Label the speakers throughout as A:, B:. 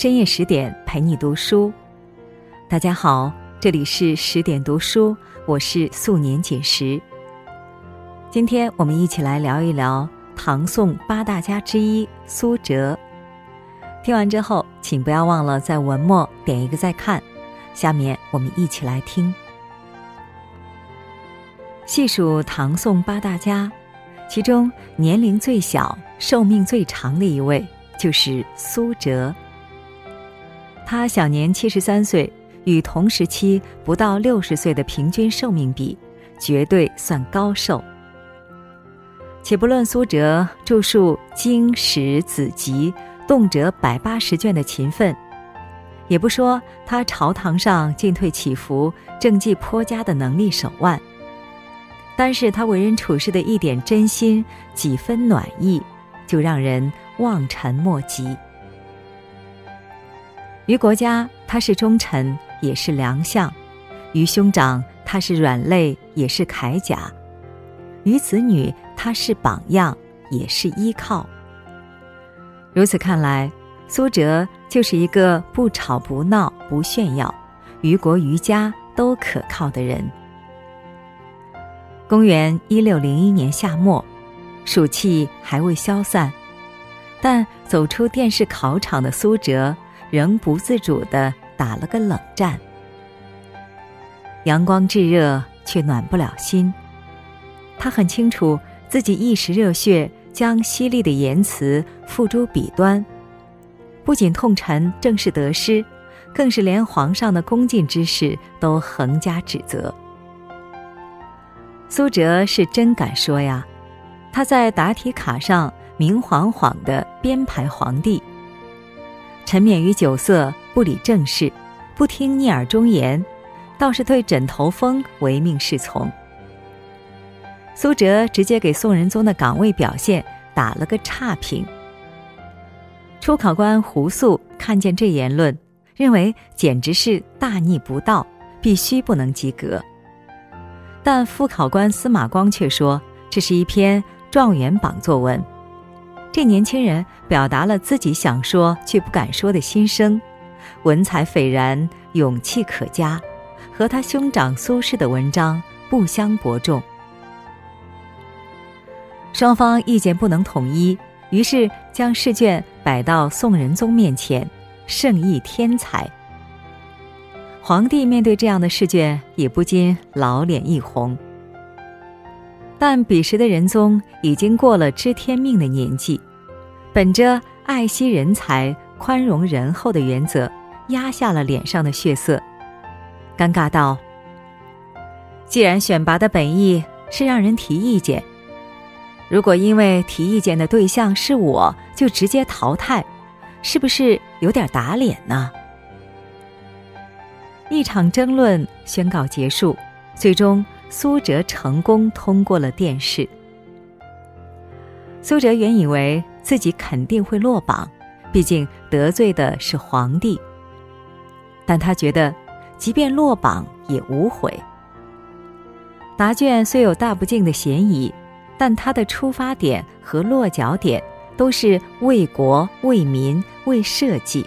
A: 深夜十点陪你读书。大家好，这里是十点读书，我是素年锦时。今天我们一起来聊一聊唐宋八大家之一苏辙。听完之后，请不要忘了在文末点一个再看。下面我们一起来听。细数唐宋八大家，其中年龄最小、寿命最长的一位就是苏辙。他享年七十三岁，与同时期不到六十岁的平均寿命比，绝对算高寿。且不论苏辙著述经史子集动辄百八十卷的勤奋，也不说他朝堂上进退起伏、政绩颇佳的能力手腕。单是他为人处事的一点真心、几分暖意，就让人望尘莫及。于国家，他是忠臣，也是良相；于兄长，他是软肋，也是铠甲；于子女，他是榜样，也是依靠。如此看来，苏辙就是一个不吵不闹、不炫耀，于国于家都可靠的人。公元一六零一年夏末，暑气还未消散，但走出殿试考场的苏辙仍不自主地打了个冷战。阳光炙热，却暖不了心。他很清楚自己一时热血，将犀利的言辞付诸笔端，不仅痛陈政事得失，更是连皇上的恭敬之事都横加指责。苏辙是真敢说呀，他在答题卡上明晃晃的编排皇帝，沉湎于酒色，不理政事，不听逆耳忠言，倒是对枕头风唯命是从。苏辙直接给宋仁宗的岗位表现打了个差评。初考官胡素看见这言论，认为简直是大逆不道，必须不能及格。但副考官司马光却说，这是一篇状元榜作文。这年轻人表达了自己想说却不敢说的心声，文采斐然，勇气可嘉，和他兄长苏轼的文章不相伯仲。双方意见不能统一，于是将试卷摆到宋仁宗面前，圣意天才。皇帝面对这样的试卷，也不禁老脸一红。但彼时的仁宗已经过了知天命的年纪，本着爱惜人才、宽容仁厚的原则，压下了脸上的血色，尴尬道：“既然选拔的本意是让人提意见，如果因为提意见的对象是我，就直接淘汰，是不是有点打脸呢？”一场争论宣告结束，最终苏辙成功通过了殿试。苏辙原以为自己肯定会落榜，毕竟得罪的是皇帝。但他觉得，即便落榜也无悔。答卷虽有大不敬的嫌疑，但他的出发点和落脚点都是为国、为民、为社稷。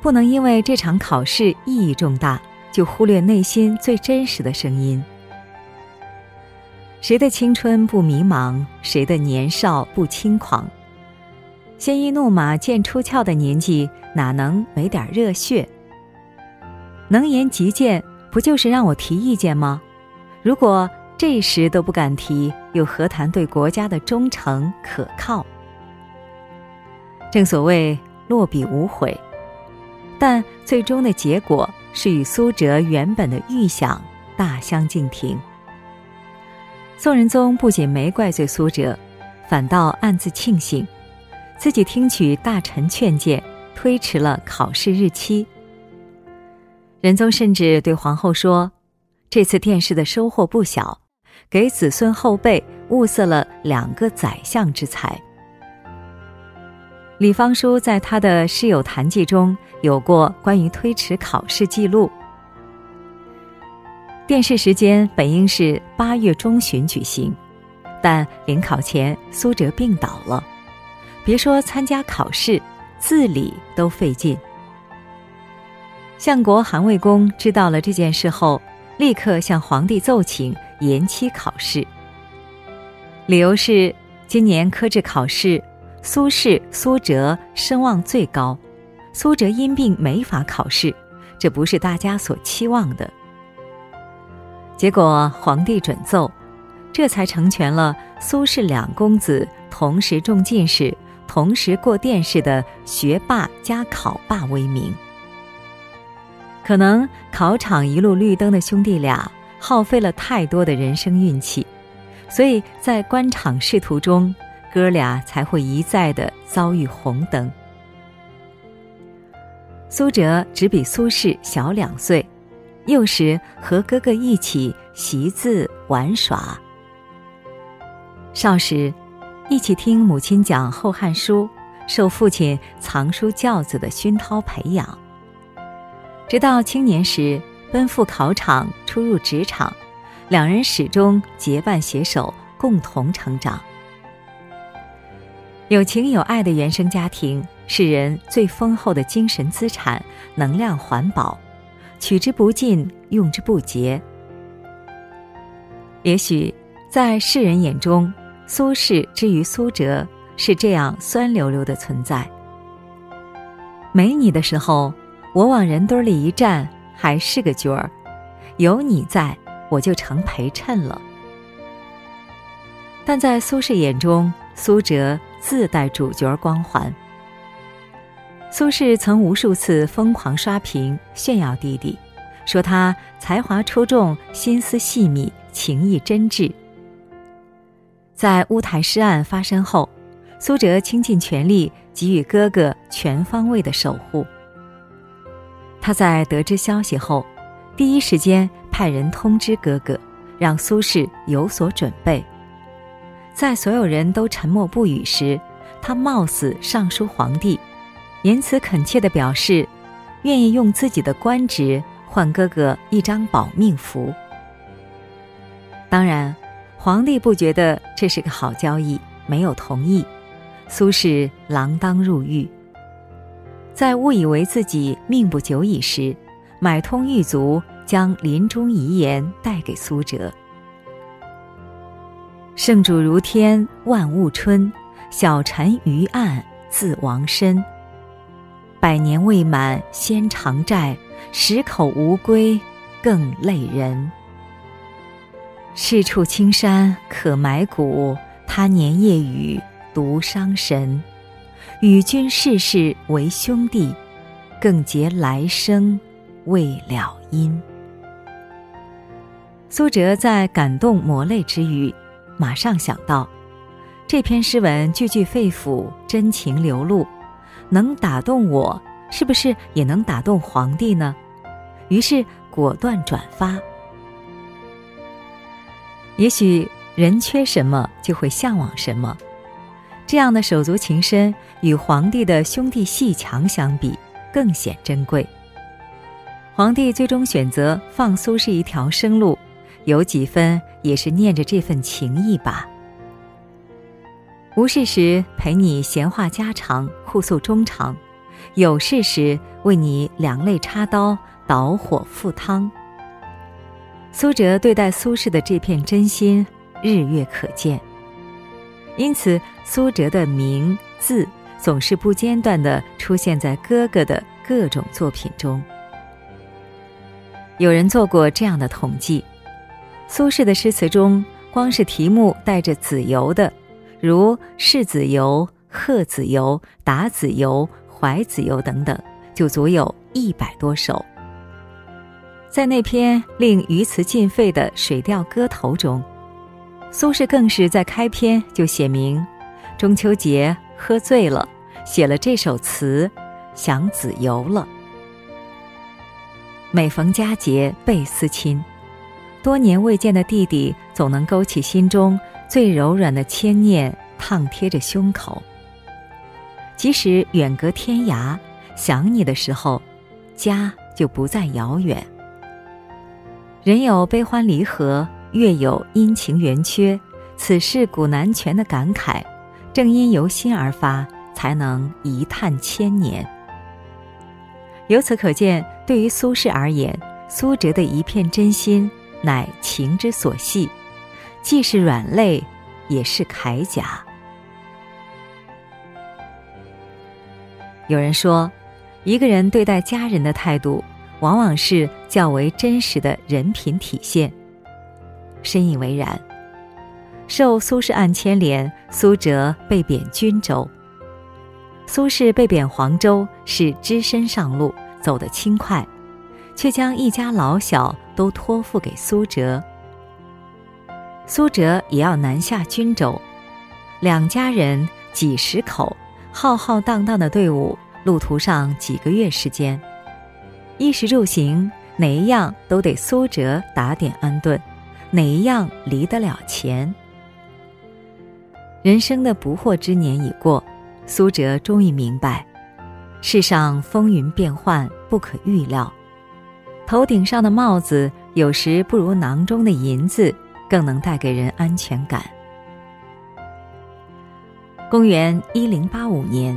A: 不能因为这场考试意义重大，就忽略内心最真实的声音。谁的青春不迷茫？谁的年少不轻狂？鲜衣怒马见出鞘的年纪，哪能没点热血？能言极谏，不就是让我提意见吗？如果这时都不敢提，又何谈对国家的忠诚可靠？正所谓落笔无悔。但最终的结果是与苏辙原本的预想大相径庭。宋仁宗不仅没怪罪苏辙，反倒暗自庆幸，自己听取大臣劝谏，推迟了考试日期。仁宗甚至对皇后说：“这次殿试的收获不小，给子孙后辈物色了两个宰相之才。”李方书在他的《师友谈记》中有过关于推迟考试记录。殿试时间本应是八月中旬举行，但临考前苏辙病倒了，别说参加考试，自理都费劲。相国韩魏公知道了这件事后，立刻向皇帝奏请延期考试。理由是今年科制考试，苏轼、苏辙声望最高，苏辙因病没法考试，这不是大家所期望的。结果皇帝准奏，这才成全了苏轼两公子同时中进士、同时过殿试的学霸加考霸威名。可能考场一路绿灯的兄弟俩耗费了太多的人生运气，所以在官场仕途中，哥俩才会一再的遭遇红灯。苏辙只比苏轼小两岁，幼时和哥哥一起习字玩耍。少时，一起听母亲讲《后汉书》，受父亲藏书教子的熏陶培养。直到青年时奔赴考场，初入职场，两人始终结伴携手，共同成长。有情有爱的原生家庭是人最丰厚的精神资产，能量环保，取之不尽，用之不竭。也许在世人眼中，苏轼之于苏辙是这样酸溜溜的存在。没你的时候。我往人堆里一站，还是个角儿；有你在，我就成陪衬了。但在苏轼眼中，苏辙自带主角光环。苏轼曾无数次疯狂刷屏炫耀弟弟，说他才华出众、心思细密、情意真挚。在乌台诗案发生后，苏辙倾尽全力给予哥哥全方位的守护。他在得知消息后，第一时间派人通知哥哥，让苏轼有所准备。在所有人都沉默不语时，他冒死上书皇帝，言辞恳切地表示，愿意用自己的官职换哥哥一张保命符。当然，皇帝不觉得这是个好交易，没有同意。苏轼锒铛入狱。在误以为自己命不久矣时，买通狱卒，将临终遗言带给苏辙：“圣主如天，万物春；小臣于案，自亡身。百年未满，先偿债；十口无归，更累人。是处青山可埋骨，他年夜雨，独伤神。”与君世世为兄弟，更结来生未了因。苏辙在感动抹泪之余，马上想到，这篇诗文句句肺腑，真情流露，能打动我，是不是也能打动皇帝呢？于是果断转发。也许人缺什么，就会向往什么。这样的手足情深，与皇帝的兄弟戏强相比，更显珍贵。皇帝最终选择放苏轼一条生路，有几分也是念着这份情谊吧。无事时陪你闲话家常，互诉衷肠；有事时为你两肋插刀，导火赴汤。苏辙对待苏轼的这片真心，日月可见。因此，苏辙的名字总是不间断地出现在哥哥的各种作品中。有人做过这样的统计：苏轼的诗词中，光是题目带着“子由”的，如“柿子油”“贺子由”“达子由”“怀子油”等等，就足有一百多首。在那篇令鱼词尽废的《水调歌头》中。苏轼更是在开篇就写明，中秋节喝醉了，写了这首词，想子由了。每逢佳节倍思亲，多年未见的弟弟，总能勾起心中最柔软的牵念，烫贴着胸口。即使远隔天涯，想你的时候，家就不再遥远。人有悲欢离合。月有阴晴圆缺，此事古难全的感慨，正因由心而发，才能一叹千年。由此可见，对于苏轼而言，苏辙的一片真心乃情之所系，既是软肋，也是铠甲。有人说，一个人对待家人的态度，往往是较为真实的人品体现。深以为然。受苏轼案牵连，苏辙被贬均州。苏轼被贬黄州是只身上路，走得轻快，却将一家老小都托付给苏辙。苏辙也要南下均州，两家人几十口，浩浩荡荡的队伍，路途上几个月时间，衣食住行哪一样都得苏辙打点安顿，哪一样离得了钱？人生的不惑之年已过。苏辙终于明白，世上风云变幻，不可预料。头顶上的帽子有时不如囊中的银子更能带给人安全感。公元一零八五年，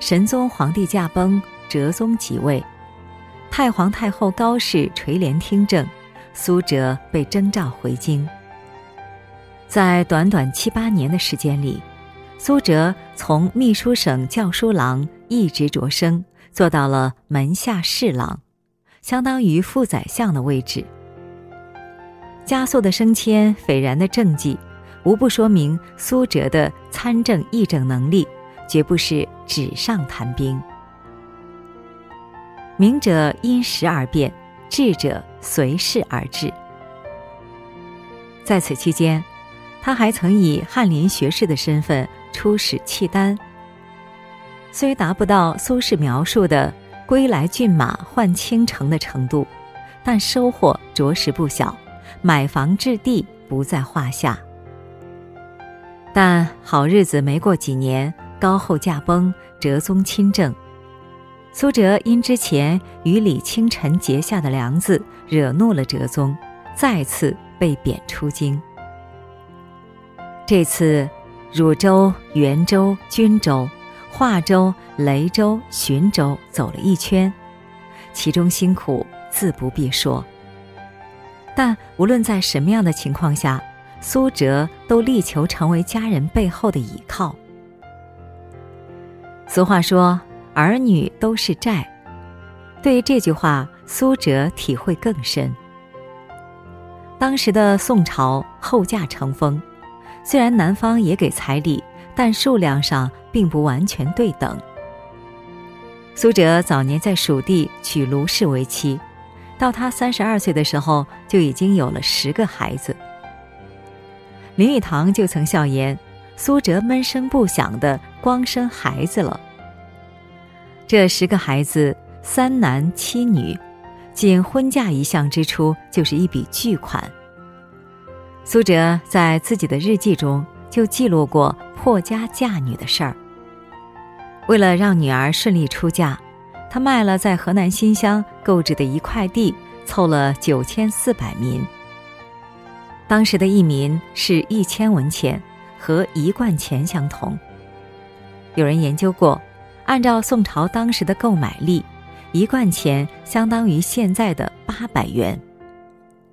A: 神宗皇帝驾崩，哲宗即位，太皇太后高氏垂帘听政，苏辙被征召回京。在短短七八年的时间里。苏辙从秘书省校书郎一直擢升，做到了门下侍郎，相当于副宰相的位置。加速的升迁，斐然的政绩，无不说明苏辙的参政议政能力，绝不是纸上谈兵。明者因时而变，智者随势而治。在此期间，他还曾以翰林学士的身份。出使契丹，虽达不到苏轼描述的“归来骏马换倾城”的程度，但收获着实不小，买房置地不在话下。但好日子没过几年，高后驾崩，哲宗亲政，苏辙因之前与李清晨结下的梁子惹怒了哲宗，再次被贬出京。这次。汝州、元州、均州、华州、雷州、浔州走了一圈，其中辛苦自不必说。但无论在什么样的情况下，苏辙都力求成为家人背后的依靠。俗话说：“儿女都是债。”对于这句话，苏辙体会更深。当时的宋朝后嫁成风。虽然男方也给彩礼，但数量上并不完全对等。苏辙早年在蜀地娶卢氏为妻，到他三十二岁的时候，就已经有了十个孩子。林语堂就曾笑言：“苏辙闷声不响的光生孩子了。”这十个孩子，三男七女，仅婚嫁一项支出就是一笔巨款。苏辙在自己的日记中就记录过破家嫁女的事儿。为了让女儿顺利出嫁，他卖了在河南新乡购置的一块地，凑了九千四百民。当时的一民是一千文钱，和一贯钱相同。有人研究过，按照宋朝当时的购买力，一贯钱相当于现在的八百元，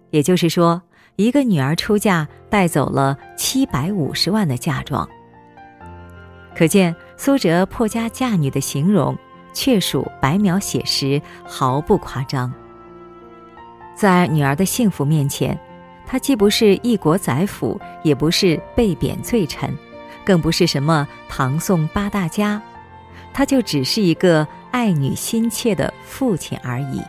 A: 也就是说。一个女儿出嫁，带走了七百五十万的嫁妆。可见苏辙破家嫁女的形容，确属白描写实，毫不夸张。在女儿的幸福面前，他既不是一国宰辅，也不是被贬罪臣，更不是什么唐宋八大家，他就只是一个爱女心切的父亲而已。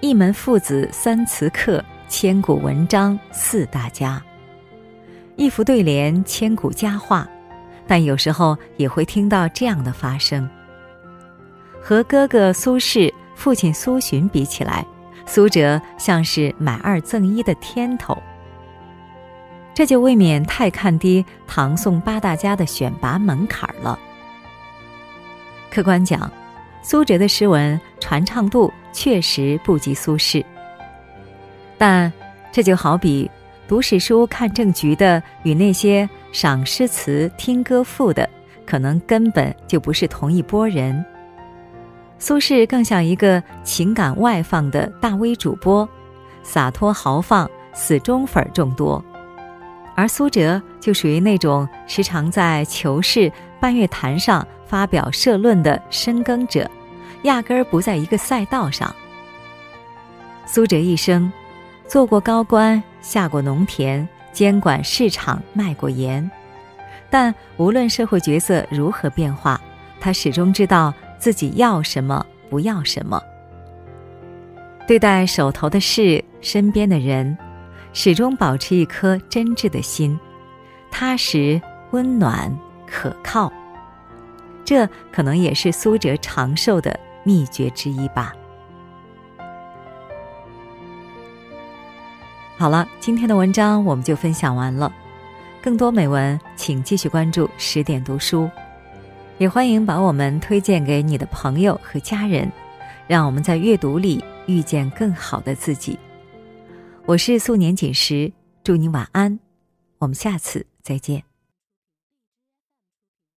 A: 一门父子三词客，千古文章四大家。一幅对联，千古佳话。但有时候也会听到这样的发声：和哥哥苏轼、父亲苏洵比起来，苏辙像是买二赠一的天头。这就未免太看低唐宋八大家的选拔门槛了。客观讲，苏辙的诗文传唱度。确实不及苏轼，但这就好比读史书看政局的，与那些赏诗词、听歌赋的，可能根本就不是同一拨人。苏轼更像一个情感外放的大 V 主播，洒脱豪放，死忠粉众多；而苏辙就属于那种时常在求是、半月谈上发表社论的深耕者，压根儿不在一个赛道上。苏辙一生，做过高官，下过农田，监管市场，卖过盐，但无论社会角色如何变化，他始终知道。自己要什么，不要什么。对待手头的事、身边的人，始终保持一颗真挚的心，踏实、温暖、可靠。这可能也是苏辙长寿的秘诀之一吧。好了，今天的文章我们就分享完了。更多美文，请继续关注十点读书。也欢迎把我们推荐给你的朋友和家人，让我们在阅读里遇见更好的自己。我是素年锦时，祝你晚安，我们下次再见。